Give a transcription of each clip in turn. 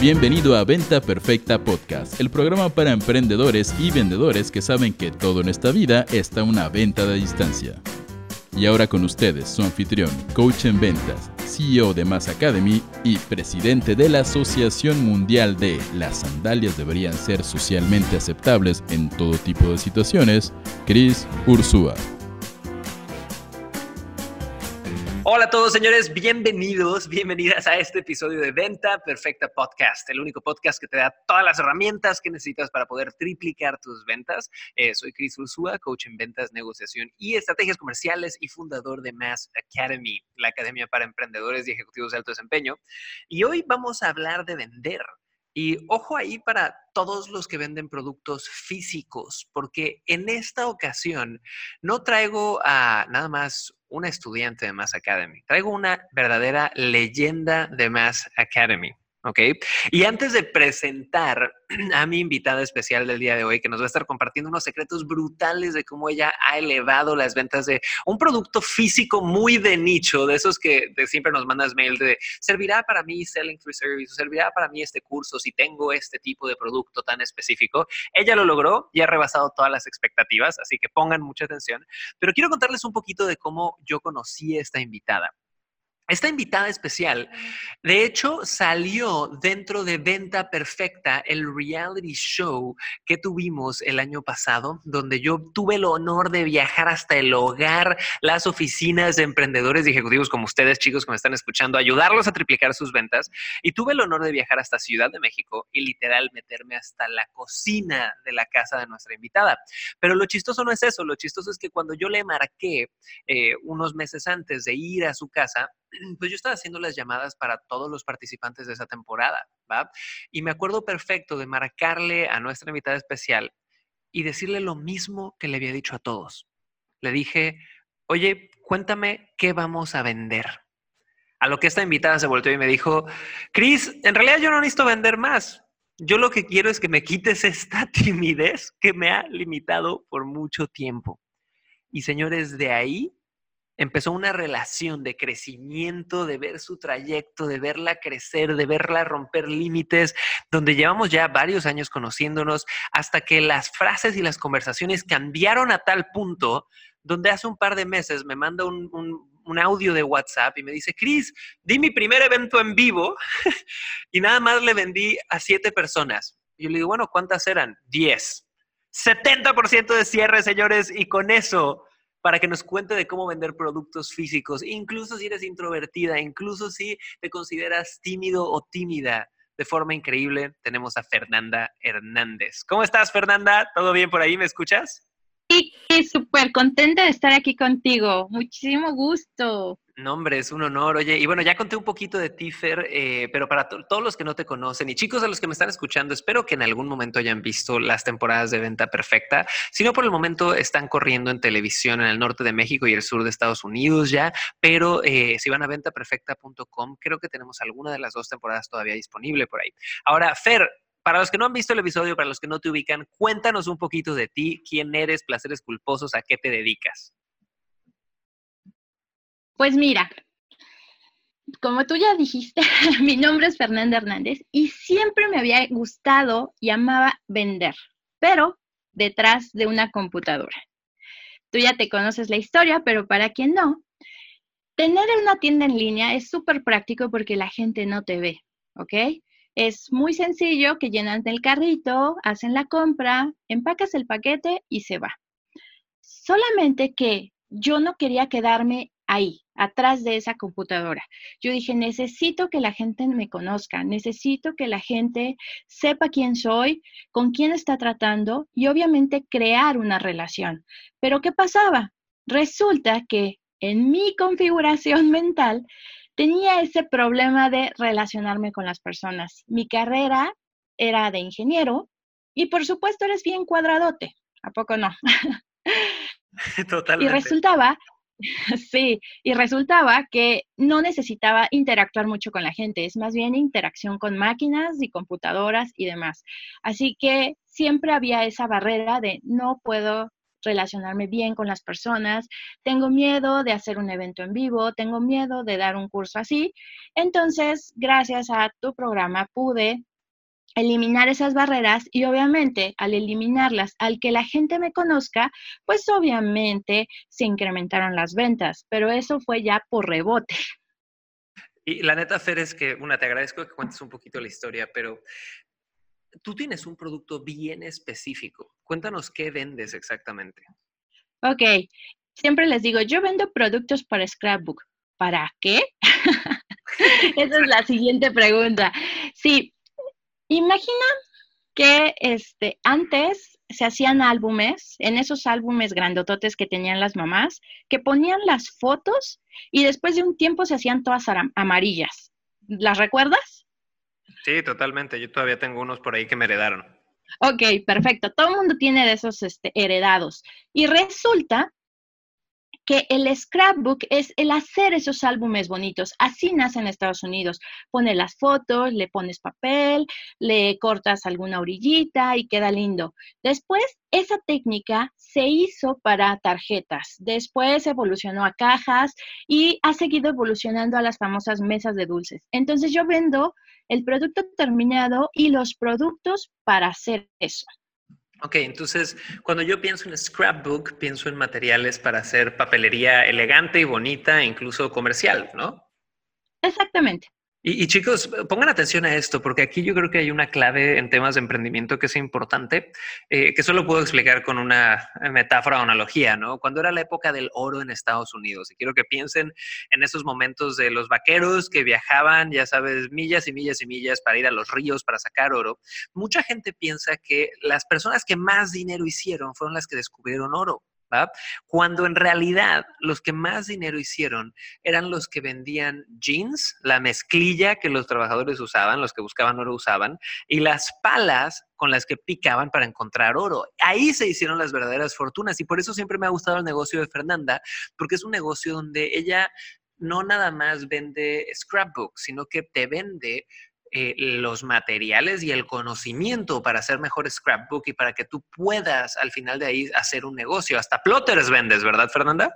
Bienvenido a Venta Perfecta Podcast, el programa para emprendedores y vendedores que saben que todo en esta vida está una venta de distancia. Y ahora con ustedes, su anfitrión, coach en ventas, CEO de Mass Academy y presidente de la Asociación Mundial de Las sandalias deberían ser socialmente aceptables en todo tipo de situaciones, Chris Ursúa. Hola a todos, señores. Bienvenidos, bienvenidas a este episodio de Venta Perfecta Podcast, el único podcast que te da todas las herramientas que necesitas para poder triplicar tus ventas. Eh, soy Chris Ursúa, coach en ventas, negociación y estrategias comerciales y fundador de Mass Academy, la academia para emprendedores y ejecutivos de alto desempeño. Y hoy vamos a hablar de vender. Y ojo ahí para todos los que venden productos físicos, porque en esta ocasión no traigo a nada más una estudiante de Mass Academy. Traigo una verdadera leyenda de Mass Academy. ¿Ok? Y antes de presentar a mi invitada especial del día de hoy, que nos va a estar compartiendo unos secretos brutales de cómo ella ha elevado las ventas de un producto físico muy de nicho, de esos que siempre nos mandas mail de, ¿servirá para mí Selling Free Service? ¿Servirá para mí este curso si tengo este tipo de producto tan específico? Ella lo logró y ha rebasado todas las expectativas, así que pongan mucha atención. Pero quiero contarles un poquito de cómo yo conocí a esta invitada. Esta invitada especial, de hecho, salió dentro de Venta Perfecta, el reality show que tuvimos el año pasado, donde yo tuve el honor de viajar hasta el hogar, las oficinas de emprendedores y ejecutivos como ustedes, chicos que me están escuchando, ayudarlos a triplicar sus ventas. Y tuve el honor de viajar hasta Ciudad de México y literal meterme hasta la cocina de la casa de nuestra invitada. Pero lo chistoso no es eso, lo chistoso es que cuando yo le marqué eh, unos meses antes de ir a su casa, pues yo estaba haciendo las llamadas para todos los participantes de esa temporada, ¿va? Y me acuerdo perfecto de marcarle a nuestra invitada especial y decirle lo mismo que le había dicho a todos. Le dije, oye, cuéntame qué vamos a vender. A lo que esta invitada se volteó y me dijo, Cris, en realidad yo no necesito vender más. Yo lo que quiero es que me quites esta timidez que me ha limitado por mucho tiempo. Y señores, de ahí empezó una relación de crecimiento, de ver su trayecto, de verla crecer, de verla romper límites, donde llevamos ya varios años conociéndonos, hasta que las frases y las conversaciones cambiaron a tal punto, donde hace un par de meses me manda un, audio de WhatsApp y me dice, Cris, di mi primer evento en vivo y nada más le vendí a siete personas. Y yo le digo, bueno, ¿cuántas eran? Diez. 70% de cierre, señores, y con eso para que nos cuente de cómo vender productos físicos, incluso si eres introvertida, incluso si te consideras tímido o tímida. De forma increíble, tenemos a Fernanda Hernández. ¿Cómo estás, Fernanda? ¿Todo bien por ahí? ¿Me escuchas? Sí, súper contenta de estar aquí contigo. Muchísimo gusto. No, hombre, es un honor. Oye, y bueno, ya conté un poquito de Tifer, eh, pero para todos los que no te conocen y chicos a los que me están escuchando, espero que en algún momento hayan visto las temporadas de venta perfecta. Si no, por el momento están corriendo en televisión en el norte de México y el sur de Estados Unidos ya, pero eh, si van a ventaperfecta.com, creo que tenemos alguna de las dos temporadas todavía disponible por ahí. Ahora, Fer, para los que no han visto el episodio, para los que no te ubican, cuéntanos un poquito de ti, quién eres, placeres culposos, a qué te dedicas. Pues mira, como tú ya dijiste, mi nombre es Fernanda Hernández y siempre me había gustado y amaba vender, pero detrás de una computadora. Tú ya te conoces la historia, pero para quien no, tener una tienda en línea es súper práctico porque la gente no te ve, ¿ok? Es muy sencillo que llenan el carrito, hacen la compra, empacas el paquete y se va. Solamente que yo no quería quedarme ahí, atrás de esa computadora. Yo dije, necesito que la gente me conozca, necesito que la gente sepa quién soy, con quién está tratando y obviamente crear una relación. Pero ¿qué pasaba? Resulta que en mi configuración mental tenía ese problema de relacionarme con las personas. Mi carrera era de ingeniero y por supuesto eres bien cuadradote, ¿a poco no? Totalmente. Y resultaba Sí, y resultaba que no necesitaba interactuar mucho con la gente, es más bien interacción con máquinas y computadoras y demás. Así que siempre había esa barrera de no puedo relacionarme bien con las personas, tengo miedo de hacer un evento en vivo, tengo miedo de dar un curso así. Entonces, gracias a tu programa pude eliminar esas barreras y obviamente al eliminarlas, al que la gente me conozca, pues obviamente se incrementaron las ventas, pero eso fue ya por rebote. Y la neta, Fer, es que, una, te agradezco que cuentes un poquito la historia, pero tú tienes un producto bien específico. Cuéntanos qué vendes exactamente. Ok, siempre les digo, yo vendo productos para Scrapbook. ¿Para qué? Esa es la siguiente pregunta. Sí, imagina que este, antes se hacían álbumes, en esos álbumes grandototes que tenían las mamás, que ponían las fotos y después de un tiempo se hacían todas amarillas. ¿Las recuerdas? Sí, totalmente. Yo todavía tengo unos por ahí que me heredaron. Ok, perfecto. Todo el mundo tiene de esos este, heredados. Y resulta que el scrapbook es el hacer esos álbumes bonitos. Así nace en Estados Unidos. Pone las fotos, le pones papel, le cortas alguna orillita y queda lindo. Después, esa técnica se hizo para tarjetas. Después evolucionó a cajas y ha seguido evolucionando a las famosas mesas de dulces. Entonces yo vendo el producto terminado y los productos para hacer eso. Ok, entonces cuando yo pienso en scrapbook, pienso en materiales para hacer papelería elegante y bonita, incluso comercial, ¿no? Exactamente. Y, chicos, pongan atención a esto, porque aquí yo creo que hay una clave en temas de emprendimiento que es importante, eh, que solo puedo explicar con una metáfora o analogía, ¿no? Cuando era la época del oro en Estados Unidos, y quiero que piensen en esos momentos de los vaqueros que viajaban, ya sabes, millas y millas y millas para ir a los ríos para sacar oro, mucha gente piensa que las personas que más dinero hicieron fueron las que descubrieron oro. Cuando en realidad los que más dinero hicieron eran los que vendían jeans, la mezclilla que los trabajadores usaban, los que buscaban oro usaban, y las palas con las que picaban para encontrar oro. Ahí se hicieron las verdaderas fortunas y por eso siempre me ha gustado el negocio de Fernanda, porque es un negocio donde ella no nada más vende scrapbooks, sino que te vende eh, los materiales y el conocimiento para hacer mejor scrapbook y para que tú puedas al final de ahí hacer un negocio. Hasta plotters vendes, ¿verdad, Fernanda?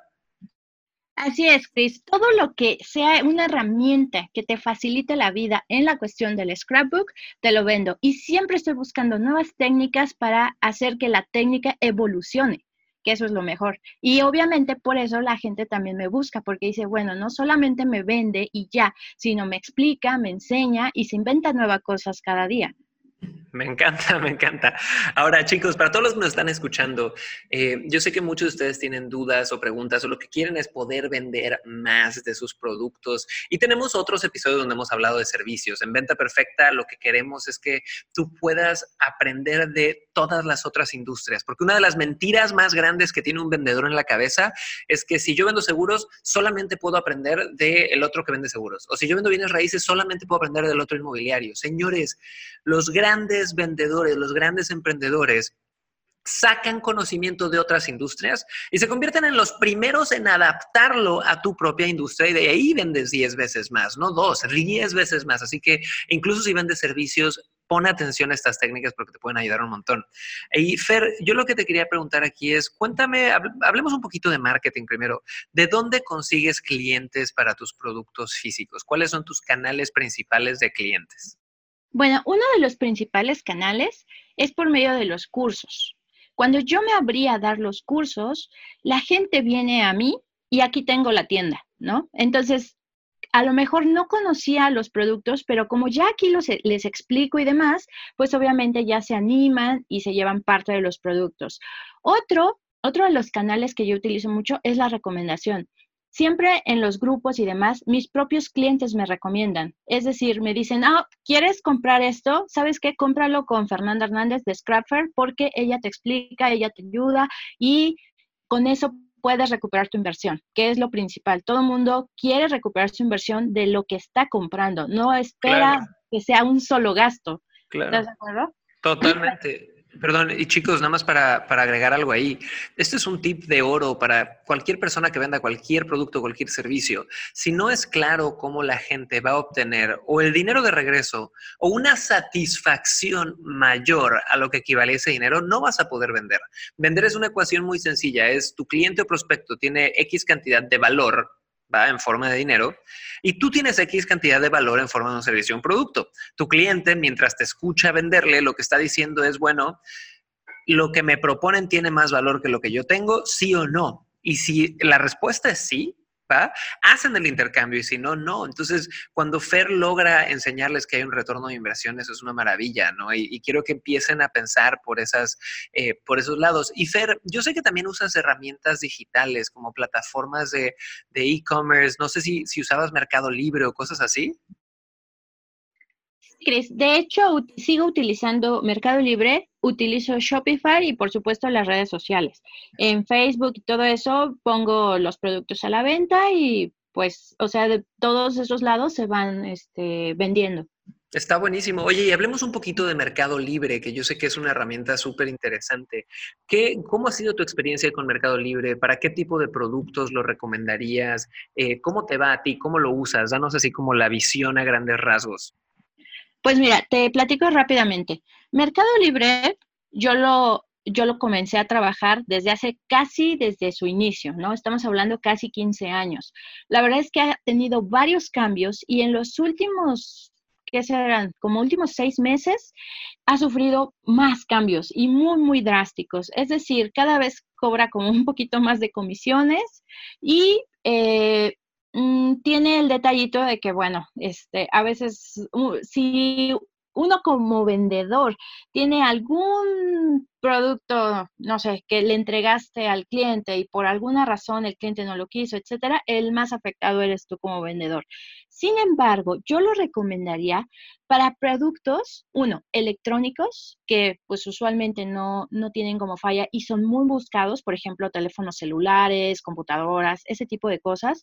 Así es, Chris. Todo lo que sea una herramienta que te facilite la vida en la cuestión del scrapbook, te lo vendo. Y siempre estoy buscando nuevas técnicas para hacer que la técnica evolucione que eso es lo mejor. Y obviamente por eso la gente también me busca, porque dice, bueno, no solamente me vende y ya, sino me explica, me enseña y se inventa nuevas cosas cada día. Me encanta, me encanta. Ahora, chicos, para todos los que nos están escuchando, eh, yo sé que muchos de ustedes tienen dudas o preguntas o lo que quieren es poder vender más de sus productos. Y tenemos otros episodios donde hemos hablado de servicios. En Venta Perfecta lo que queremos es que tú puedas aprender de todas las otras industrias, porque una de las mentiras más grandes que tiene un vendedor en la cabeza es que si yo vendo seguros, solamente puedo aprender del otro que vende seguros. O si yo vendo bienes raíces, solamente puedo aprender del otro inmobiliario. Señores, los grandes vendedores, los grandes emprendedores, sacan conocimiento de otras industrias y se convierten en los primeros en adaptarlo a tu propia industria y de ahí vendes 10 veces más, no dos, 10 veces más. Así que incluso si vendes servicios, pon atención a estas técnicas porque te pueden ayudar un montón. Y Fer, yo lo que te quería preguntar aquí es, cuéntame, hablemos un poquito de marketing primero. ¿De dónde consigues clientes para tus productos físicos? ¿Cuáles son tus canales principales de clientes? Bueno, uno de los principales canales es por medio de los cursos. Cuando yo me abrí a dar los cursos, la gente viene a mí y aquí tengo la tienda, ¿no? Entonces, a lo mejor no conocía los productos, pero como ya aquí los, les explico y demás, pues obviamente ya se animan y se llevan parte de los productos. Otro, otro de los canales que yo utilizo mucho es la recomendación. Siempre en los grupos y demás, mis propios clientes me recomiendan. Es decir, me dicen, ah, ¿quieres comprar esto? ¿Sabes qué? Cómpralo con Fernanda Hernández de Scrapfer porque ella te explica, ella te ayuda y con eso puedes recuperar tu inversión, que es lo principal. Todo el mundo quiere recuperar su inversión de lo que está comprando, no espera que sea un solo gasto. ¿Estás de acuerdo? Totalmente. Perdón, y chicos, nada más para, agregar algo ahí. Este es un tip de oro para cualquier persona que venda cualquier producto, cualquier servicio. Si no es claro cómo la gente va a obtener o el dinero de regreso o una satisfacción mayor a lo que equivale ese dinero, no vas a poder vender. Vender es una ecuación muy sencilla. Es tu cliente o prospecto tiene X cantidad de valor en forma de dinero y tú tienes X cantidad de valor en forma de un servicio o un producto. Tu cliente, mientras te escucha venderle, lo que está diciendo es, bueno, lo que me proponen tiene más valor que lo que yo tengo, sí o no. Y si la respuesta es sí, Hacen el intercambio y si no, no. Entonces, cuando Fer logra enseñarles que hay un retorno de inversión, eso es una maravilla, ¿no? Y, quiero que empiecen a pensar por, esas, eh, por esos lados. Y Fer, yo sé que también usas herramientas digitales como plataformas de e-commerce. no sé si, si usabas Mercado Libre o cosas así. Cris, de hecho, sigo utilizando Mercado Libre, utilizo Shopify y por supuesto las redes sociales. En Facebook y todo eso pongo los productos a la venta y pues, o sea, de todos esos lados se van este, vendiendo. Está buenísimo. Oye, y hablemos un poquito de Mercado Libre, que yo sé que es una herramienta súper interesante. ¿Cómo ha sido tu experiencia con Mercado Libre? ¿Para qué tipo de productos lo recomendarías? Eh, ¿Cómo te va a ti? ¿Cómo lo usas? Danos así como la visión a grandes rasgos. Pues mira, te platico rápidamente. Mercado Libre, yo lo, yo lo comencé a trabajar desde hace casi desde su inicio, ¿no? Estamos hablando casi 15 años. La verdad es que ha tenido varios cambios y en los últimos, ¿qué serán? Como últimos seis meses, ha sufrido más cambios y muy, muy drásticos. Es decir, cada vez cobra como un poquito más de comisiones y eh, Mm, tiene el detallito de que, bueno, este, a veces si uno como vendedor tiene algún producto, no sé, que le entregaste al cliente y por alguna razón el cliente no lo quiso, etcétera, el más afectado eres tú como vendedor. Sin embargo, yo lo recomendaría para productos, uno, electrónicos, que pues usualmente no, no tienen como falla y son muy buscados, por ejemplo, teléfonos celulares, computadoras, ese tipo de cosas,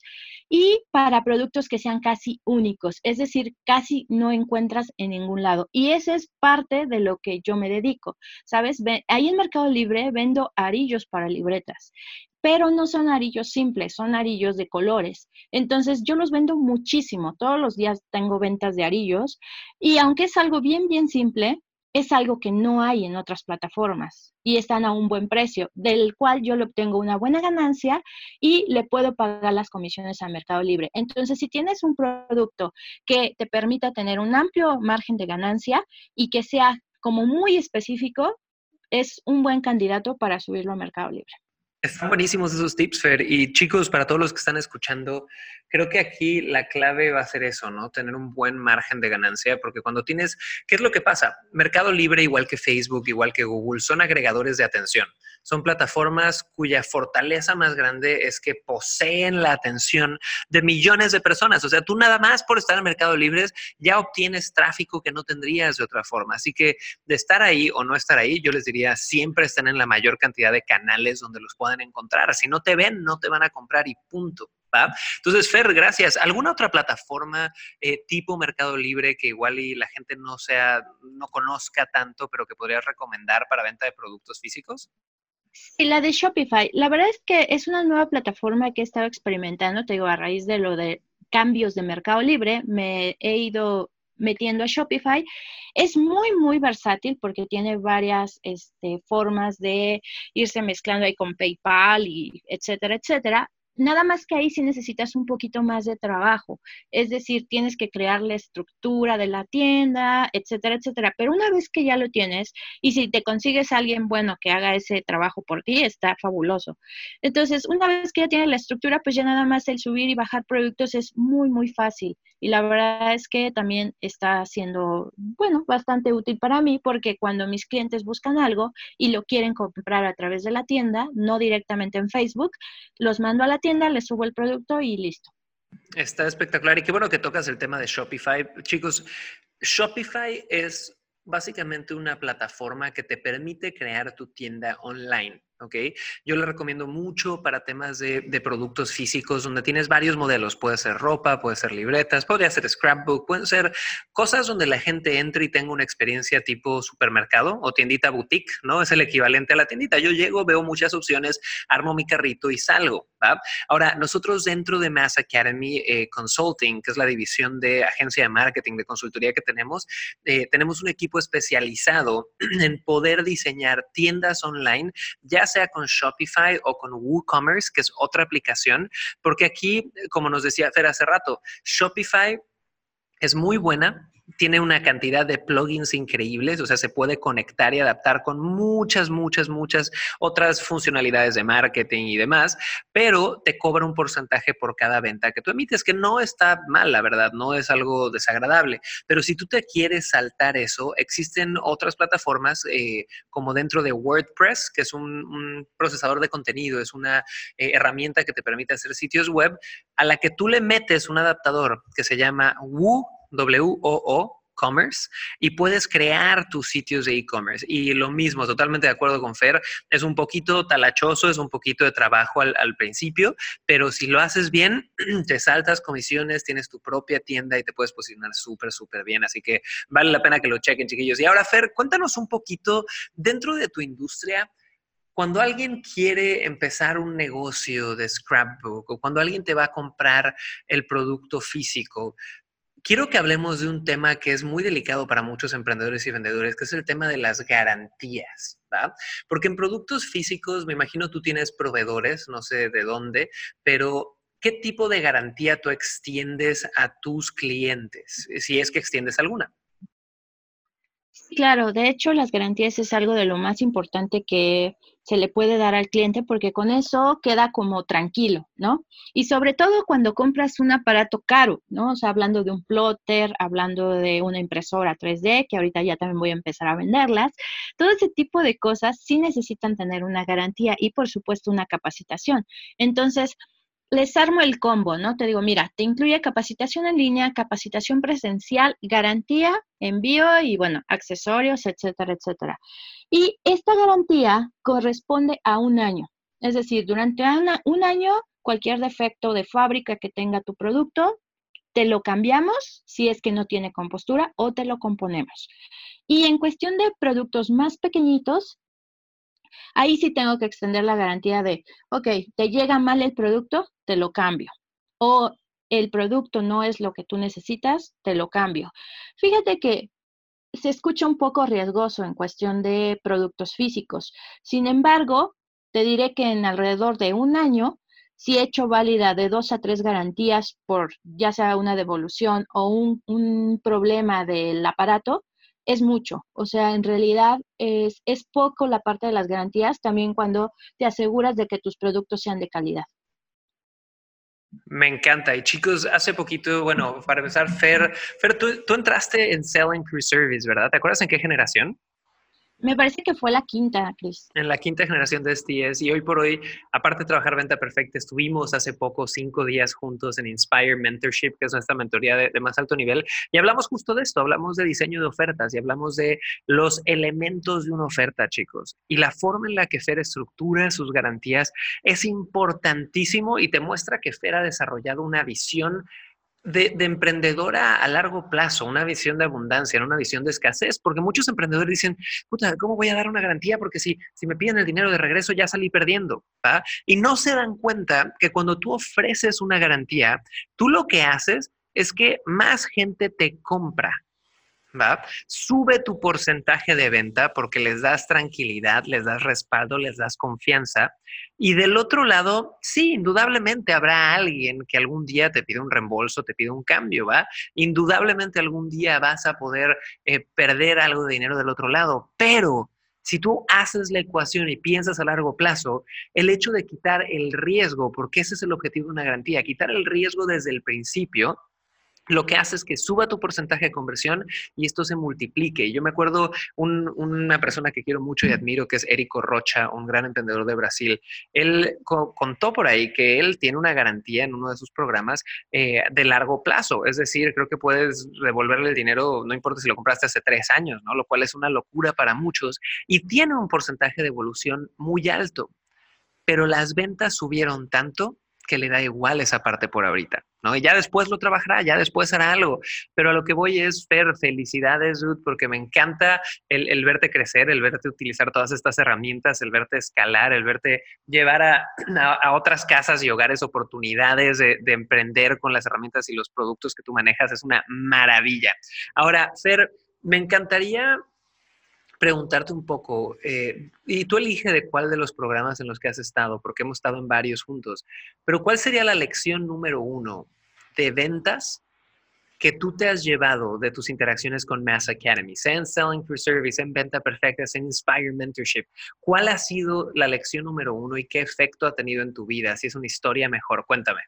y para productos que sean casi únicos, es decir, casi no encuentras en ningún lado. Y ese es parte de lo que yo me dedico, ¿sabes? Ahí en Mercado Libre vendo arillos para libretas pero no son arillos simples, son arillos de colores. Entonces yo los vendo muchísimo, todos los días tengo ventas de arillos y aunque es algo bien, bien simple, es algo que no hay en otras plataformas y están a un buen precio, del cual yo le obtengo una buena ganancia y le puedo pagar las comisiones al Mercado Libre. Entonces, si tienes un producto que te permita tener un amplio margen de ganancia y que sea como muy específico, es un buen candidato para subirlo al Mercado Libre. Están buenísimos esos tips, Fer. Y chicos, para todos los que están escuchando, creo que aquí la clave va a ser eso, ¿no? Tener un buen margen de ganancia, porque cuando tienes, ¿qué es lo que pasa? Mercado Libre, igual que Facebook, igual que Google, son agregadores de atención. Son plataformas cuya fortaleza más grande es que poseen la atención de millones de personas. O sea, tú nada más por estar en Mercado Libre ya obtienes tráfico que no tendrías de otra forma. Así que de estar ahí o no estar ahí, yo les diría, siempre estén en la mayor cantidad de canales donde los puedan encontrar. Si no te ven, no te van a comprar y punto. ¿Va? Entonces, Fer, gracias. ¿Alguna otra plataforma eh, tipo Mercado Libre que igual y la gente no sea, no conozca tanto, pero que podrías recomendar para venta de productos físicos? Sí, la de Shopify. La verdad es que es una nueva plataforma que he estado experimentando, te digo, a raíz de lo de cambios de Mercado Libre, me he ido metiendo a Shopify. Es muy, muy versátil porque tiene varias este, formas de irse mezclando ahí con PayPal y etcétera, etcétera. Nada más que ahí sí necesitas un poquito más de trabajo, es decir, tienes que crear la estructura de la tienda, etcétera, etcétera. Pero una vez que ya lo tienes y si te consigues alguien bueno que haga ese trabajo por ti, está fabuloso. Entonces, una vez que ya tienes la estructura, pues ya nada más el subir y bajar productos es muy, muy fácil. Y la verdad es que también está siendo, bueno, bastante útil para mí porque cuando mis clientes buscan algo y lo quieren comprar a través de la tienda, no directamente en Facebook, los mando a la tienda, le subo el producto y listo. Está espectacular y qué bueno que tocas el tema de Shopify. Chicos, Shopify es básicamente una plataforma que te permite crear tu tienda online. ¿Ok? Yo le recomiendo mucho para temas de, productos físicos donde tienes varios modelos. Puede ser ropa, puede ser libretas, podría ser scrapbook, pueden ser cosas donde la gente entre y tenga una experiencia tipo supermercado o tiendita boutique, ¿no? Es el equivalente a la tiendita. Yo llego, veo muchas opciones, armo mi carrito y salgo. Ahora, nosotros dentro de Mass Academy eh, Consulting, que es la división de agencia de marketing, de consultoría que tenemos, eh, tenemos un equipo especializado en poder diseñar tiendas online, ya sea con Shopify o con WooCommerce, que es otra aplicación, porque aquí, como nos decía Fer hace rato, Shopify es muy buena tiene una cantidad de plugins increíbles, o sea, se puede conectar y adaptar con muchas, muchas, muchas otras funcionalidades de marketing y demás, pero te cobra un porcentaje por cada venta que tú emites, que no está mal, la verdad, no es algo desagradable, pero si tú te quieres saltar eso, existen otras plataformas eh, como dentro de WordPress, que es un, procesador de contenido, es una eh, herramienta que te permite hacer sitios web, a la que tú le metes un adaptador que se llama Woo W-O-O, commerce y puedes crear tus sitios de e-commerce. Y lo mismo, totalmente de acuerdo con Fer, es un poquito talachoso, es un poquito de trabajo al, principio, pero si lo haces bien, te saltas comisiones, tienes tu propia tienda y te puedes posicionar súper, súper bien. Así que vale la pena que lo chequen, chiquillos. Y ahora, Fer, cuéntanos un poquito dentro de tu industria. Cuando alguien quiere empezar un negocio de scrapbook o cuando alguien te va a comprar el producto físico, quiero que hablemos de un tema que es muy delicado para muchos emprendedores y vendedores, que es el tema de las garantías, ¿va? Porque en productos físicos, me imagino tú tienes proveedores, no sé de dónde, pero ¿qué tipo de garantía tú extiendes a tus clientes, si es que extiendes alguna? Claro, de hecho las garantías es algo de lo más importante que se le puede dar al cliente porque con eso queda como tranquilo, ¿no? Y sobre todo cuando compras un aparato caro, ¿no? O sea, hablando de un plotter, hablando de una impresora 3D, que ahorita ya también voy a empezar a venderlas, todo ese tipo de cosas sí necesitan tener una garantía y por supuesto una capacitación. Entonces, les armo el combo, ¿no? Te digo, mira, te incluye capacitación en línea, capacitación presencial, garantía, envío y, bueno, accesorios, etcétera, etcétera. Y esta garantía corresponde a un año. Es decir, durante un año, cualquier defecto de fábrica que tenga tu producto, te lo cambiamos si es que no tiene compostura o te lo componemos. Y en cuestión de productos más pequeñitos, Ahí sí tengo que extender la garantía de, ok, te llega mal el producto, te lo cambio. O el producto no es lo que tú necesitas, te lo cambio. Fíjate que se escucha un poco riesgoso en cuestión de productos físicos. Sin embargo, te diré que en alrededor de un año, si he hecho válida de dos a tres garantías por ya sea una devolución o un, un problema del aparato, es mucho. O sea, en realidad es, es poco la parte de las garantías también cuando te aseguras de que tus productos sean de calidad. Me encanta. Y chicos, hace poquito, bueno, para empezar, Fer, Fer tú, entraste en Selling Crew Service, ¿verdad? ¿Te acuerdas en qué generación? Me parece que fue la quinta, Chris. En la quinta generación de STS. Y hoy por hoy, aparte de trabajar venta perfecta, estuvimos hace poco cinco días juntos en Inspire Mentorship, que es nuestra mentoría de, más alto nivel. Y hablamos justo de esto. Hablamos de diseño de ofertas y hablamos de los elementos de una oferta, chicos. Y la forma en la que Fer estructura sus garantías es importantísimo y te muestra que Fer ha desarrollado una visión de, emprendedora a largo plazo, una visión de abundancia, una visión de escasez, porque muchos emprendedores dicen, puta, ¿cómo voy a dar una garantía? Porque si, si me piden el dinero de regreso ya salí perdiendo, Y no se dan cuenta que cuando tú ofreces una garantía, tú lo que haces es que más gente te compra, ¿va? Sube tu porcentaje de venta porque les das tranquilidad, les das respaldo, les das confianza. Y del otro lado, sí, indudablemente habrá alguien que algún día te pide un reembolso, te pide un cambio, ¿va? Indudablemente algún día vas a poder eh, perder algo de dinero del otro lado, pero si tú haces la ecuación y piensas a largo plazo, el hecho de quitar el riesgo, porque ese es el objetivo de una garantía, quitar el riesgo desde el principio, lo que hace es que suba tu porcentaje de conversión y esto se multiplique. Yo me acuerdo una persona que quiero mucho y admiro, que es Érico Rocha, un gran emprendedor de Brasil. Él contó por ahí que él tiene una garantía en uno de sus programas eh, de largo plazo. Es decir, creo que puedes devolverle el dinero, no importa si lo compraste hace tres años, ¿no? Lo cual es una locura para muchos y tiene un porcentaje de evolución muy alto. Pero las ventas subieron tanto que le da igual esa parte por ahorita, ¿no? Y ya después lo trabajará, ya después hará algo. Pero a lo que voy es, Fer, felicidades, Ruth, porque me encanta el, verte crecer, el verte utilizar todas estas herramientas, el verte escalar, el verte llevar a, otras casas y hogares oportunidades de, de emprender con las herramientas y los productos que tú manejas. Es una maravilla. Ahora, Fer, me encantaría preguntarte un poco, eh, y tú eliges de cuál de los programas en los que has estado, porque hemos estado en varios juntos, pero ¿cuál sería la lección número uno de ventas que tú te has llevado de tus interacciones con Mass Academy, sea en Selling for Service, en Venta Perfecta, en Inspire Mentorship? ¿Cuál ha sido la lección número uno y qué efecto ha tenido en tu vida? Si es una historia mejor, cuéntame.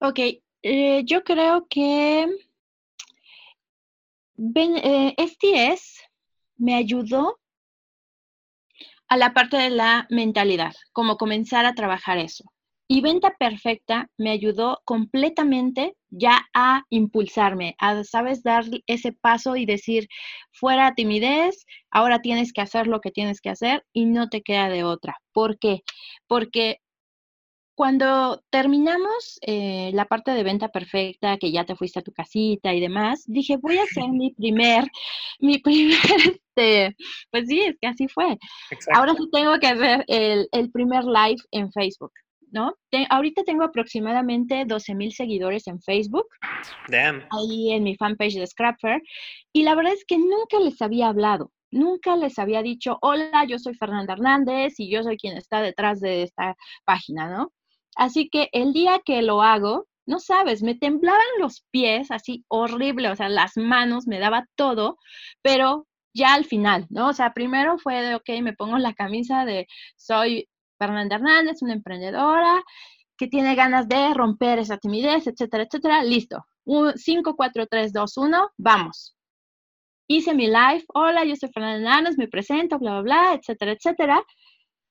Ok, eh, yo creo que Eh, me ayudó a la parte de la mentalidad, como comenzar a trabajar eso. Y Venta Perfecta me ayudó completamente ya a impulsarme, a, sabes, dar ese paso y decir, fuera timidez, ahora tienes que hacer lo que tienes que hacer y no te queda de otra. ¿Por qué? Porque cuando terminamos eh, la parte de venta perfecta, que ya te fuiste a tu casita y demás, dije, voy a hacer mi primer, mi primer, este, pues sí, es que así fue. Ahora sí tengo que hacer el, el primer live en Facebook. ¿no? ahorita tengo aproximadamente 12 mil seguidores en Facebook. Damn. Ahí en mi fanpage de Scrapper. Y la verdad es que nunca les había hablado. Nunca les había dicho, hola, yo soy Fernanda Hernández y yo soy quien está detrás de esta página, ¿no? Así que el día que lo hago, no sabes, me temblaban los pies así horrible, o sea, las manos, me daba todo, pero ya al final, ¿no? O sea, primero fue de, ok, me pongo la camisa de soy Fernanda Hernández, una emprendedora que tiene ganas de romper esa timidez, etcétera, etcétera. Listo. 5, 4, 3, 2, 1, vamos. Hice mi live, hola, yo soy Fernanda Hernández, me presento, bla, bla, bla, etcétera, etcétera.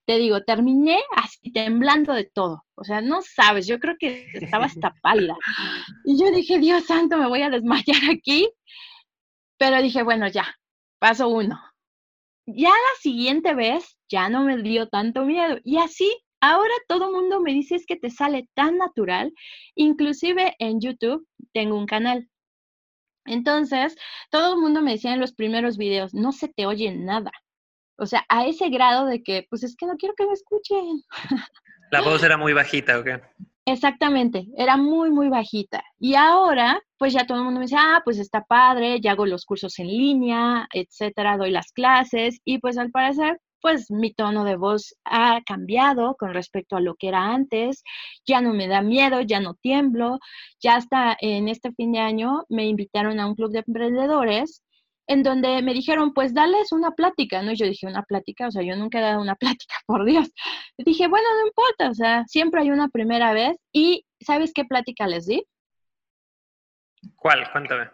Te digo, terminé así temblando de todo. O sea, no sabes, yo creo que estaba hasta pálida. Y yo dije, Dios santo, me voy a desmayar aquí. Pero dije, bueno, ya, paso uno. Ya la siguiente vez ya no me dio tanto miedo. Y así, ahora todo el mundo me dice es que te sale tan natural. Inclusive en YouTube tengo un canal. Entonces, todo el mundo me decía en los primeros videos, no se te oye nada. O sea, a ese grado de que, pues es que no quiero que me escuchen. La voz era muy bajita, ¿o qué? Exactamente, era muy, muy bajita. Y ahora, pues ya todo el mundo me dice, ah, pues está padre, ya hago los cursos en línea, etcétera, doy las clases y pues al parecer pues mi tono de voz ha cambiado con respecto a lo que era antes, ya no me da miedo, ya no tiemblo, ya hasta en este fin de año me invitaron a un club de emprendedores en donde me dijeron, pues dales una plática, ¿no? Y yo dije, una plática, o sea, yo nunca he dado una plática, por Dios. Y dije, bueno, no importa, o sea, siempre hay una primera vez. Y ¿sabes qué plática les di? ¿Cuál? Cuéntame.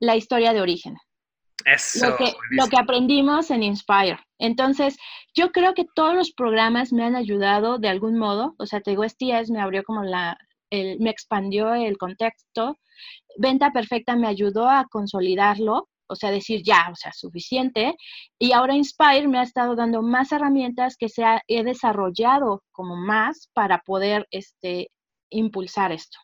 La historia de origen. Eso. Lo que, lo que aprendimos en Inspire. Entonces, yo creo que todos los programas me han ayudado de algún modo. O sea, te digo, STS me abrió como la, el, me expandió el contexto. Venta Perfecta me ayudó a consolidarlo, o sea, decir ya, o sea, suficiente. Y ahora Inspire me ha estado dando más herramientas que se ha, he desarrollado como más para poder este, impulsar esto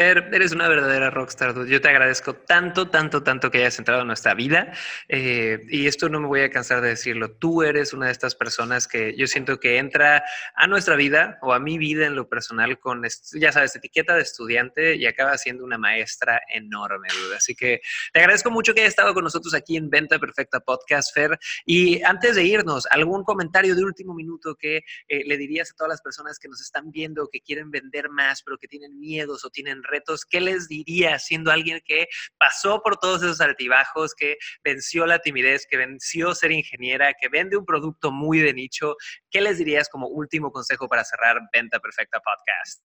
eres una verdadera rockstar, Yo te agradezco tanto, tanto, tanto que hayas entrado en nuestra vida. Eh, y esto no me voy a cansar de decirlo. Tú eres una de estas personas que yo siento que entra a nuestra vida o a mi vida en lo personal con, ya sabes, etiqueta de estudiante y acaba siendo una maestra enorme, dude. Así que te agradezco mucho que hayas estado con nosotros aquí en Venta Perfecta Podcast, Fer. Y antes de irnos, ¿algún comentario de último minuto que eh, le dirías a todas las personas que nos están viendo, que quieren vender más, pero que tienen miedos o tienen retos, ¿qué les diría siendo alguien que pasó por todos esos altibajos, que venció la timidez, que venció ser ingeniera, que vende un producto muy de nicho? ¿Qué les dirías como último consejo para cerrar Venta Perfecta Podcast?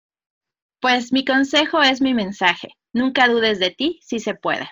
Pues mi consejo es mi mensaje. Nunca dudes de ti si se puede.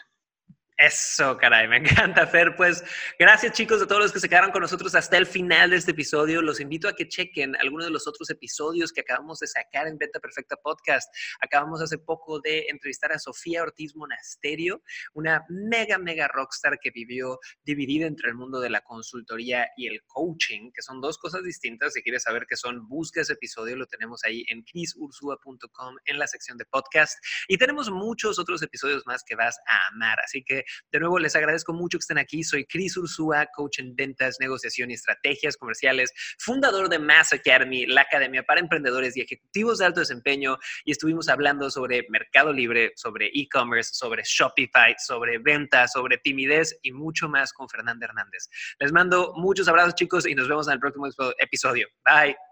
Eso, caray, me encanta, Fer. Pues gracias, chicos, a todos los que se quedaron con nosotros hasta el final de este episodio. Los invito a que chequen algunos de los otros episodios que acabamos de sacar en Beta Perfecta Podcast. Acabamos hace poco de entrevistar a Sofía Ortiz Monasterio, una mega, mega rockstar que vivió dividida entre el mundo de la consultoría y el coaching, que son dos cosas distintas. Si quieres saber qué son, busca ese episodio, lo tenemos ahí en chrisursua.com en la sección de podcast. Y tenemos muchos otros episodios más que vas a amar. Así que De nuevo, les agradezco mucho que estén aquí. Soy Cris Ursúa, coach en ventas, negociación y estrategias comerciales, fundador de Mass Academy, la academia para emprendedores y ejecutivos de alto desempeño. Y estuvimos hablando sobre Mercado Libre, sobre e-commerce, sobre Shopify, sobre ventas, sobre timidez y mucho más con Fernanda Hernández. Les mando muchos abrazos, chicos, y nos vemos en el próximo episodio. Bye.